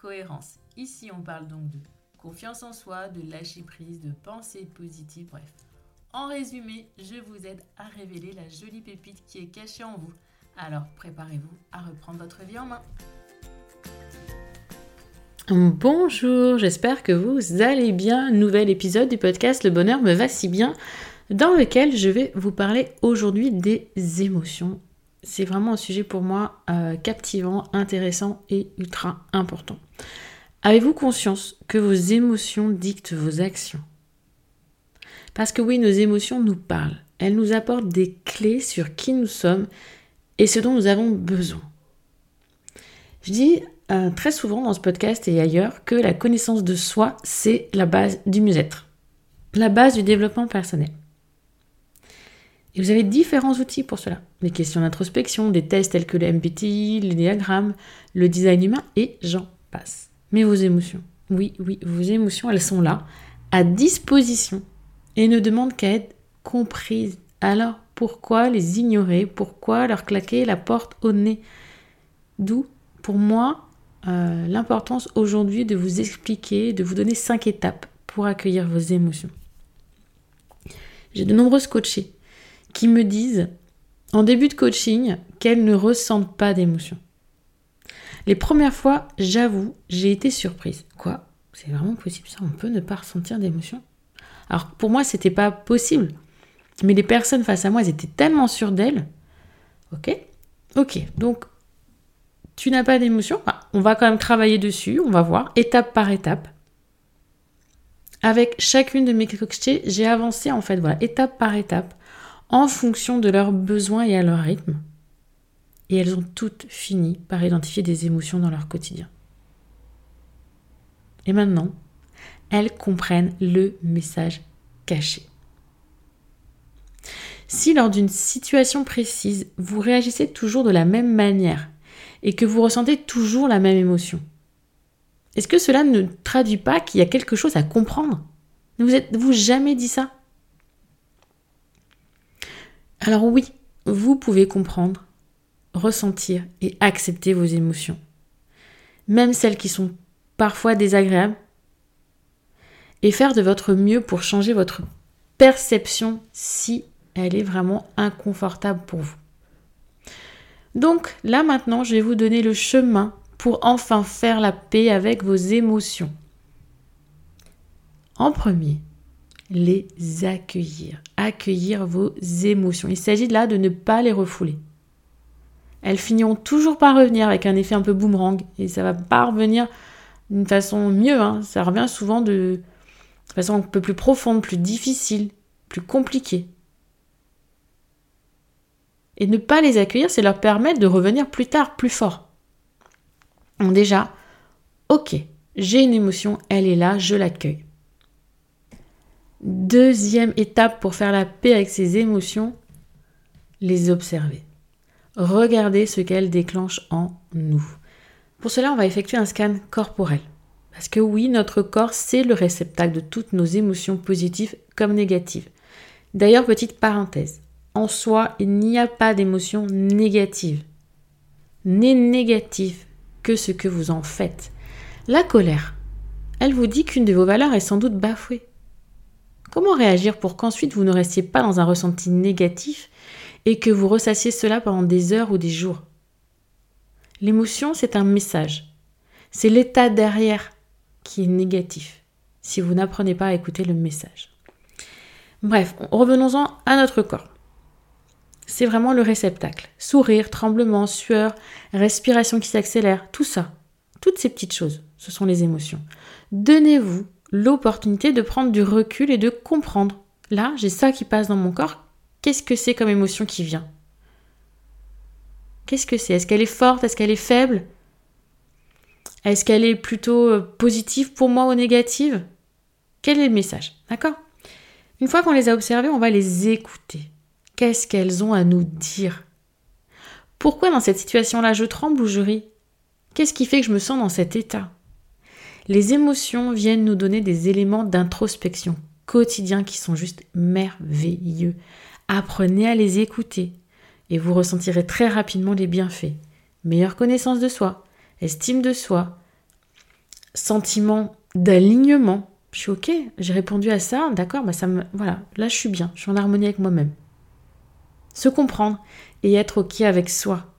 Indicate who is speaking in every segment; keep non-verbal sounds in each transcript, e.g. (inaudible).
Speaker 1: cohérence. Ici, on parle donc de confiance en soi, de lâcher prise, de pensée positive, bref. En résumé, je vous aide à révéler la jolie pépite qui est cachée en vous. Alors préparez-vous à reprendre votre vie en main. Bonjour, j'espère que vous allez bien. Nouvel épisode du podcast Le bonheur me va si bien, dans lequel je vais vous parler aujourd'hui des émotions c'est vraiment un sujet pour moi euh, captivant, intéressant et ultra important. Avez-vous conscience que vos émotions dictent vos actions? Parce que oui, nos émotions nous parlent. Elles nous apportent des clés sur qui nous sommes et ce dont nous avons besoin. Je dis euh, très souvent dans ce podcast et ailleurs que la connaissance de soi, c'est la base du mieux-être, la base du développement personnel. Et vous avez différents outils pour cela. Des questions d'introspection, des tests tels que le MBTI, les diagrammes, le design humain et j'en passe. Mais vos émotions, oui, oui, vos émotions, elles sont là, à disposition et ne demandent qu'à être comprises. Alors pourquoi les ignorer? Pourquoi leur claquer la porte au nez? D'où, pour moi, euh, l'importance aujourd'hui de vous expliquer, de vous donner cinq étapes pour accueillir vos émotions. J'ai de nombreuses coachées qui me disent en début de coaching qu'elles ne ressentent pas d'émotion. Les premières fois, j'avoue, j'ai été surprise. Quoi? C'est vraiment possible ça? On peut ne pas ressentir d'émotion? Alors pour moi, c'était pas possible. Mais les personnes face à moi, elles étaient tellement sûres d'elles. Ok? Ok, donc tu n'as pas d'émotion? Bah, On va quand même travailler dessus, on va voir, étape par étape. Avec chacune de mes coachées, j'ai avancé en fait, voilà, étape par étape en fonction de leurs besoins et à leur rythme. Et elles ont toutes fini par identifier des émotions dans leur quotidien. Et maintenant, elles comprennent le message caché. Si lors d'une situation précise, vous réagissez toujours de la même manière et que vous ressentez toujours la même émotion, est-ce que cela ne traduit pas qu'il y a quelque chose à comprendre? Ne vous êtes-vous jamais dit ça? Alors oui, vous pouvez comprendre, ressentir et accepter vos émotions, même celles qui sont parfois désagréables, et faire de votre mieux pour changer votre perception si elle est vraiment inconfortable pour vous. Donc là maintenant, je vais vous donner le chemin pour enfin faire la paix avec vos émotions. En premier, les accueillir, accueillir vos émotions. Il s'agit là de ne pas les refouler. Elles finiront toujours par revenir avec un effet un peu boomerang et ça va pas revenir d'une façon mieux. Hein. Ça revient souvent de, façon un peu plus profonde, plus difficile, plus compliquée. Et ne pas les accueillir, c'est leur permettre de revenir plus tard, plus fort. Donc déjà, ok, j'ai une émotion, elle est là, je l'accueille. Deuxième étape pour faire la paix avec ses émotions, les observer. Regardez ce qu'elles déclenchent en nous. Pour cela, on va effectuer un scan corporel. Parce que oui, notre corps, c'est le réceptacle de toutes nos émotions positives comme négatives. D'ailleurs, petite parenthèse, en soi, il n'y a pas d'émotion négative. N'est négative que ce que vous en faites. La colère, elle vous dit qu'une de vos valeurs est sans doute bafouée. Comment réagir pour qu'ensuite vous ne restiez pas dans un ressenti négatif et que vous ressassiez cela pendant des heures ou des jours? L'émotion, c'est un message. C'est l'état derrière qui est négatif, si vous n'apprenez pas à écouter le message. Bref, revenons-en à notre corps. C'est vraiment le réceptacle. Sourire, tremblement, sueur, respiration qui s'accélère, tout ça, toutes ces petites choses, ce sont les émotions. Donnez-vous l'opportunité de prendre du recul et de comprendre. Là, j'ai ça qui passe dans mon corps. Qu'est-ce que c'est comme émotion qui vient? Qu'est-ce que c'est? Est-ce qu'elle est forte? Est-ce qu'elle est faible? Est-ce qu'elle est plutôt euh, positive pour moi ou négative? Quel est le message? D'accord? Une fois qu'on les a observées, on va les écouter. Qu'est-ce qu'elles ont à nous dire? Pourquoi dans cette situation-là je tremble ou je ris? Qu'est-ce qui fait que je me sens dans cet état? Les émotions viennent nous donner des éléments d'introspection quotidiens qui sont juste merveilleux. Apprenez à les écouter et vous ressentirez très rapidement les bienfaits. Meilleure connaissance de soi, estime de soi, sentiment d'alignement. Je suis ok, j'ai répondu à ça, d'accord, bah ça me, voilà, là je suis bien, je suis en harmonie avec moi-même. Se comprendre et être ok avec soi.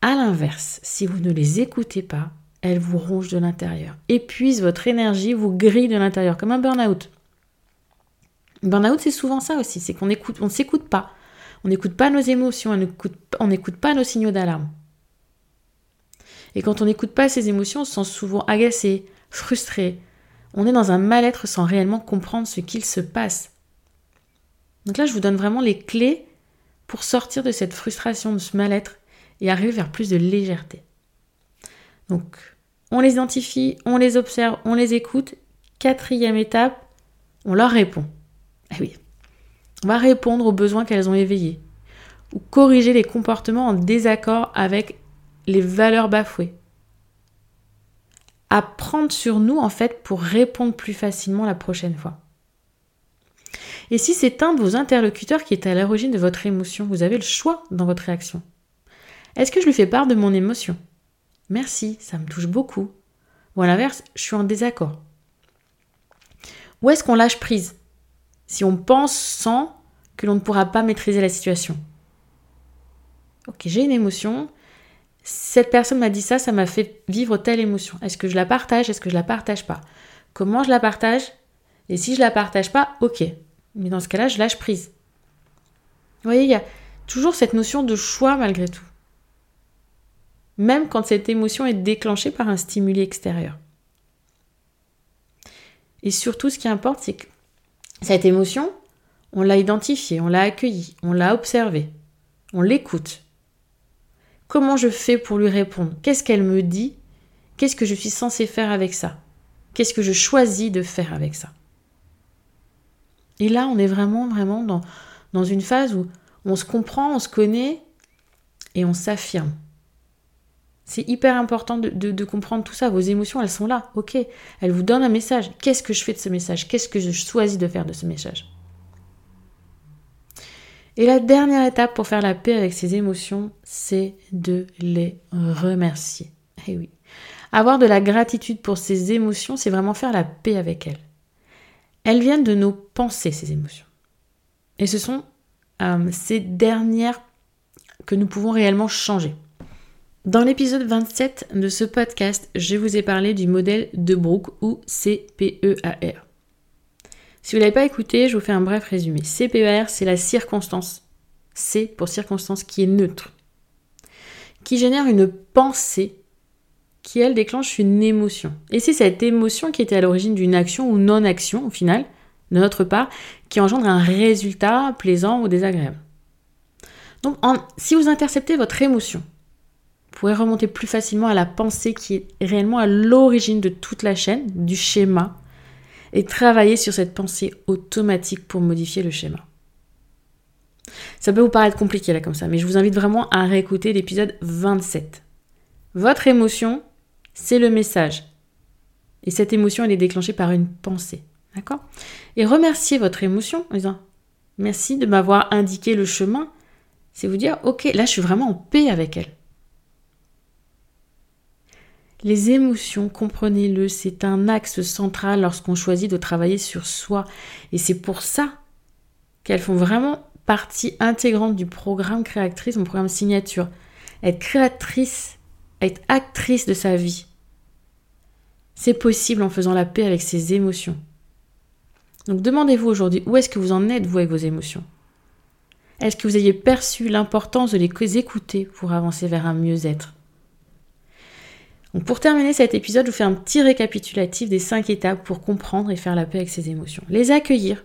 Speaker 1: À l'inverse, si vous ne les écoutez pas, elles vous rongent de l'intérieur, épuisent votre énergie, vous grillent de l'intérieur, comme un burn-out. Burnout, c'est souvent ça aussi, c'est qu'on écoute, on ne s'écoute pas. On n'écoute pas nos émotions, on n'écoute pas nos signaux d'alarme. Et quand on n'écoute pas ces émotions, on se sent souvent agacé, frustré. On est dans un mal-être sans réellement comprendre ce qu'il se passe. Donc là, je vous donne vraiment les clés pour sortir de cette frustration, de ce mal-être et arriver vers plus de légèreté. Donc, on les identifie, on les observe, on les écoute. Quatrième étape, on leur répond. Eh oui. On va répondre aux besoins qu'elles ont éveillés ou corriger les comportements en désaccord avec les valeurs bafouées. Apprendre sur nous en fait pour répondre plus facilement la prochaine fois. Et si c'est un de vos interlocuteurs qui est à l'origine de votre émotion, vous avez le choix dans votre réaction. Est-ce que je lui fais part de mon émotion? Merci, ça me touche beaucoup. Ou à l'inverse, je suis en désaccord. Ou est-ce qu'on lâche prise? Si on pense sans que l'on ne pourra pas maîtriser la situation. Ok, j'ai une émotion. Cette personne m'a dit ça, ça m'a fait vivre telle émotion. Est-ce que je la partage? Est-ce que je la partage pas? Comment je la partage? Et si je la partage pas, ok. Mais dans ce cas-là, je lâche prise. Vous voyez, il y a toujours cette notion de choix malgré tout. Même quand cette émotion est déclenchée par un stimuli extérieur. Et surtout, ce qui importe, c'est que cette émotion, on l'a identifiée, on l'a accueillie, on l'a observée, on l'écoute. Comment je fais pour lui répondre? Qu'est-ce qu'elle me dit? Qu'est-ce que je suis censé faire avec ça? Qu'est-ce que je choisis de faire avec ça? Et là, on est vraiment, vraiment dans, dans une phase où on se comprend, on se connaît et on s'affirme. C'est hyper important de, comprendre tout ça. Vos émotions, elles sont là, ok. Elles vous donnent un message. Qu'est-ce que je fais de ce message? Qu'est-ce que je choisis de faire de ce message? Et la dernière étape pour faire la paix avec ces émotions, c'est de les remercier. Eh oui. Avoir de la gratitude pour ces émotions, c'est vraiment faire la paix avec elles. Elles viennent de nos pensées, ces émotions. Et ce sont euh, ces dernières que nous pouvons réellement changer. Dans l'épisode 27 de ce podcast, je vous ai parlé du modèle de Brooke ou CPEAR. Si vous ne l'avez pas écouté, je vous fais un bref résumé. CPEAR, c'est la circonstance. C pour circonstance qui est neutre. Qui génère une pensée qui, elle, déclenche une émotion. Et c'est cette émotion qui était à l'origine d'une action ou non-action, au final, de notre part, qui engendre un résultat plaisant ou désagréable. Donc, si vous interceptez votre émotion, pourrez remonter plus facilement à la pensée qui est réellement à l'origine de toute la chaîne, du schéma, et travailler sur cette pensée automatique pour modifier le schéma. Ça peut vous paraître compliqué là comme ça, mais je vous invite vraiment à réécouter l'épisode 27. Votre émotion, c'est le message. Et cette émotion, elle est déclenchée par une pensée. D'accord? Et remercier votre émotion en disant Merci de m'avoir indiqué le chemin. C'est vous dire Ok, là je suis vraiment en paix avec elle. Les émotions, comprenez-le, c'est un axe central lorsqu'on choisit de travailler sur soi. Et c'est pour ça qu'elles font vraiment partie intégrante du programme créatrice, mon programme signature. Être créatrice, être actrice de sa vie. C'est possible en faisant la paix avec ses émotions. Donc demandez-vous aujourd'hui où est-ce que vous en êtes, vous, avec vos émotions? Est-ce que vous ayez perçu l'importance de les écouter pour avancer vers un mieux-être? Pour terminer cet épisode, je vous fais un petit récapitulatif des cinq étapes pour comprendre et faire la paix avec ses émotions. Les accueillir,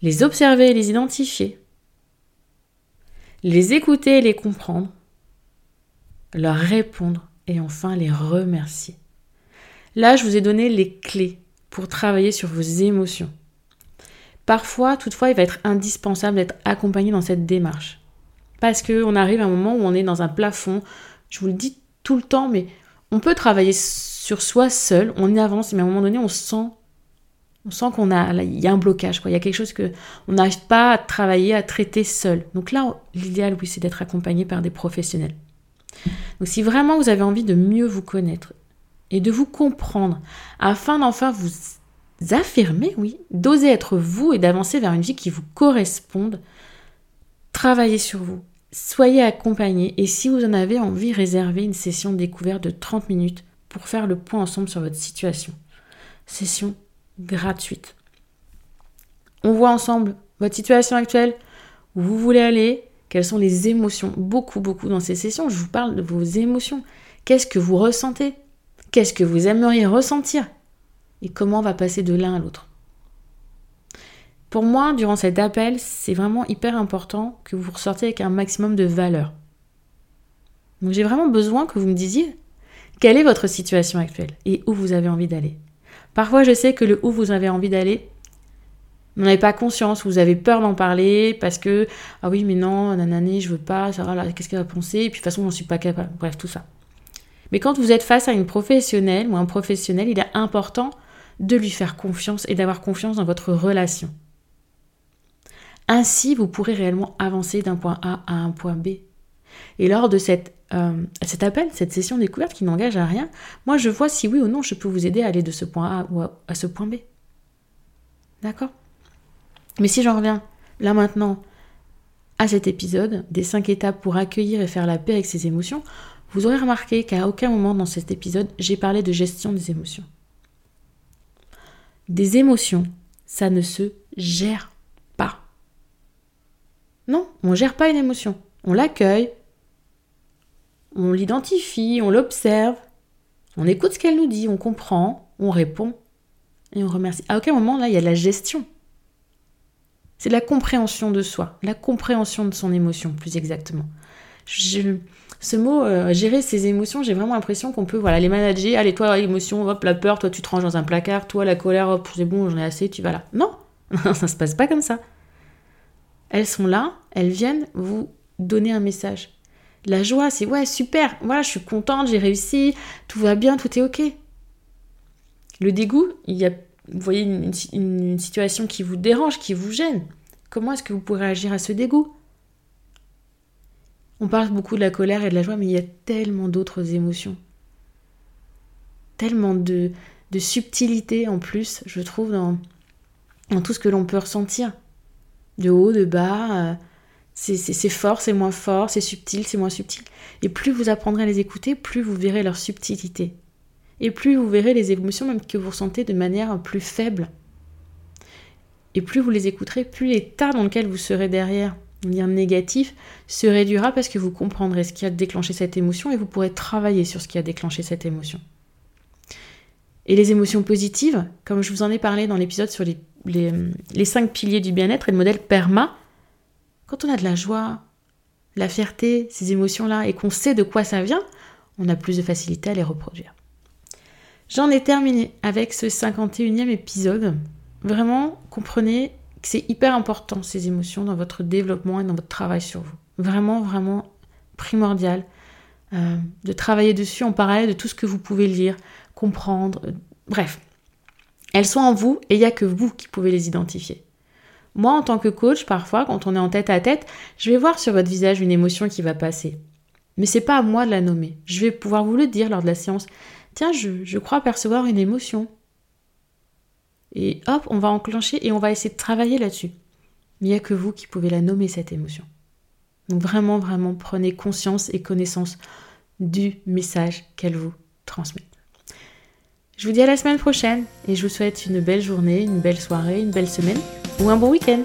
Speaker 1: les observer et les identifier, les écouter et les comprendre, leur répondre et enfin les remercier. Là, je vous ai donné les clés pour travailler sur vos émotions. Parfois, toutefois, il va être indispensable d'être accompagné dans cette démarche. Parce qu'on arrive à un moment où on est dans un plafond, je vous le dis tout le temps, mais on peut travailler sur soi seul, on avance, mais à un moment donné, on sent, on sent qu'on a, il y a un blocage, quoi. Il y a quelque chose que on n'arrive pas à travailler, à traiter seul. Donc là, l'idéal, oui, c'est d'être accompagné par des professionnels. Donc si vraiment vous avez envie de mieux vous connaître et de vous comprendre, afin d'enfin vous affirmer, oui, d'oser être vous et d'avancer vers une vie qui vous corresponde, travaillez sur vous. Soyez accompagné et si vous en avez envie, réservez une session découverte de 30 minutes pour faire le point ensemble sur votre situation. Session gratuite. On voit ensemble votre situation actuelle, où vous voulez aller, quelles sont les émotions. Beaucoup, beaucoup dans ces sessions, je vous parle de vos émotions. Qu'est-ce que vous ressentez? Qu'est-ce que vous aimeriez ressentir? Et comment on va passer de l'un à l'autre? Pour moi, durant cet appel, c'est vraiment hyper important que vous ressortiez avec un maximum de valeur. Donc j'ai vraiment besoin que vous me disiez quelle est votre situation actuelle et où vous avez envie d'aller. Parfois, je sais que le où vous avez envie d'aller, vous n'avez pas conscience, vous avez peur d'en parler parce que ah oui mais non, nanani, je veux pas, ça va, qu'est-ce qu'elle va penser Et puis de toute façon, j'en suis pas capable. Bref, tout ça. Mais quand vous êtes face à une professionnelle ou un professionnel, il est important de lui faire confiance et d'avoir confiance dans votre relation. Ainsi, vous pourrez réellement avancer d'un point A à un point B. Et lors de euh, cet appel, cette session découverte qui n'engage à rien, moi je vois si oui ou non je peux vous aider à aller de ce point A à ce point B. D'accord? Mais si j'en reviens là maintenant à cet épisode des 5 étapes pour accueillir et faire la paix avec ses émotions, vous aurez remarqué qu'à aucun moment dans cet épisode, j'ai parlé de gestion des émotions. Des émotions, ça ne se gère. Non, on gère pas une émotion. On l'accueille, on l'identifie, on l'observe, on écoute ce qu'elle nous dit, on comprend, on répond et on remercie. À aucun moment, là, il y a la gestion. C'est la compréhension de soi, la compréhension de son émotion, plus exactement. ce mot, euh, gérer ses émotions, j'ai vraiment l'impression qu'on peut voilà, les manager. Allez, toi, l'émotion, hop, la peur, toi, tu te ranges dans un placard. Toi, la colère, hop, c'est bon, j'en ai assez, tu vas là. Non, (laughs) ça se passe pas comme ça. Elles sont là, elles viennent vous donner un message. La joie, c'est ouais, super, voilà, je suis contente, j'ai réussi, tout va bien, tout est ok. Le dégoût, il y a vous voyez une, situation qui vous dérange, qui vous gêne, comment est-ce que vous pourrez agir à ce dégoût? On parle beaucoup de la colère et de la joie, mais il y a tellement d'autres émotions. Tellement de, de subtilité en plus, je trouve, dans, dans tout ce que l'on peut ressentir. De haut, de bas, euh, c'est fort, c'est moins fort, c'est subtil, c'est moins subtil. Et plus vous apprendrez à les écouter, plus vous verrez leur subtilité et plus vous verrez les émotions même que vous ressentez de manière plus faible. Et plus vous les écouterez, plus l'état dans lequel vous serez derrière, dire négatif, se réduira parce que vous comprendrez ce qui a déclenché cette émotion et vous pourrez travailler sur ce qui a déclenché cette émotion. Et les émotions positives, comme je vous en ai parlé dans l'épisode sur les, les, cinq piliers du bien-être et le modèle PERMA, quand on a de la joie, la fierté, ces émotions-là, et qu'on sait de quoi ça vient, on a plus de facilité à les reproduire. J'en ai terminé avec ce 51e épisode. Vraiment, comprenez que c'est hyper important ces émotions dans votre développement et dans votre travail sur vous. Vraiment, vraiment primordial euh, de travailler dessus en parallèle de tout ce que vous pouvez lire, comprendre. Euh, bref, elles sont en vous et il n'y a que vous qui pouvez les identifier. Moi, en tant que coach, parfois, quand on est en tête à tête, je vais voir sur votre visage une émotion qui va passer. Mais c'est pas à moi de la nommer. Je vais pouvoir vous le dire lors de la séance. Tiens, je, crois percevoir une émotion. Et hop, on va enclencher et on va essayer de travailler là-dessus. Mais il n'y a que vous qui pouvez la nommer, cette émotion. Donc vraiment, vraiment, prenez conscience et connaissance du message qu'elle vous transmet. Je vous dis à la semaine prochaine et je vous souhaite une belle journée, une belle soirée, une belle semaine ou un bon week-end.